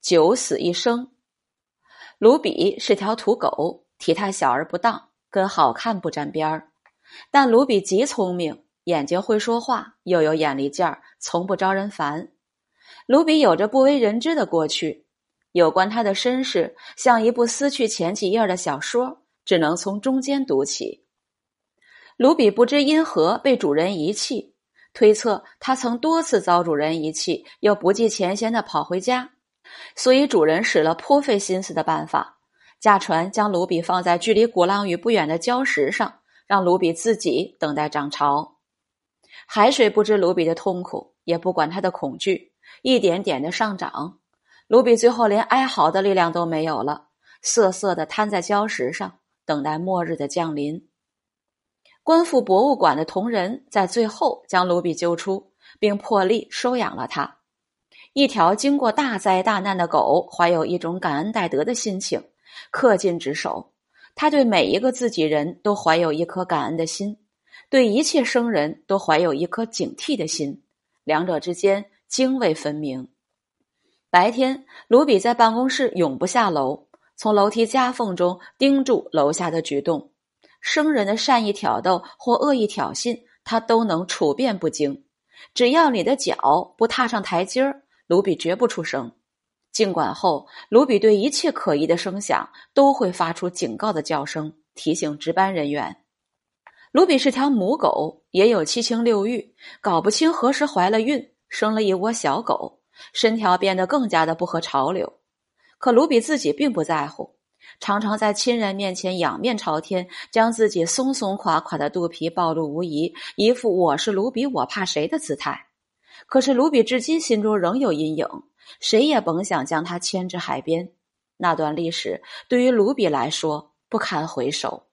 九死一生。卢比是条土狗，体态小而不当，跟好看不沾边儿。但卢比极聪明，眼睛会说话，又有眼力劲儿，从不招人烦。卢比有着不为人知的过去，有关他的身世像一部撕去前几页的小说，只能从中间读起。卢比不知因何被主人遗弃，推测他曾多次遭主人遗弃，又不计前嫌的跑回家。所以，主人使了颇费心思的办法，驾船将卢比放在距离鼓浪屿不远的礁石上，让卢比自己等待涨潮。海水不知卢比的痛苦，也不管他的恐惧，一点点的上涨。卢比最后连哀嚎的力量都没有了，瑟瑟的瘫在礁石上，等待末日的降临。官复博物馆的同仁在最后将卢比救出，并破例收养了他。一条经过大灾大难的狗，怀有一种感恩戴德的心情，恪尽职守。他对每一个自己人都怀有一颗感恩的心，对一切生人都怀有一颗警惕的心，两者之间泾渭分明。白天，卢比在办公室永不下楼，从楼梯夹缝中盯住楼下的举动，生人的善意挑逗或恶意挑衅，他都能处变不惊。只要你的脚不踏上台阶儿。卢比绝不出声，尽管后卢比对一切可疑的声响都会发出警告的叫声，提醒值班人员。卢比是条母狗，也有七情六欲，搞不清何时怀了孕，生了一窝小狗，身条变得更加的不合潮流。可卢比自己并不在乎，常常在亲人面前仰面朝天，将自己松松垮垮的肚皮暴露无遗，一副我是卢比，我怕谁的姿态。可是卢比至今心中仍有阴影，谁也甭想将他牵至海边。那段历史对于卢比来说不堪回首。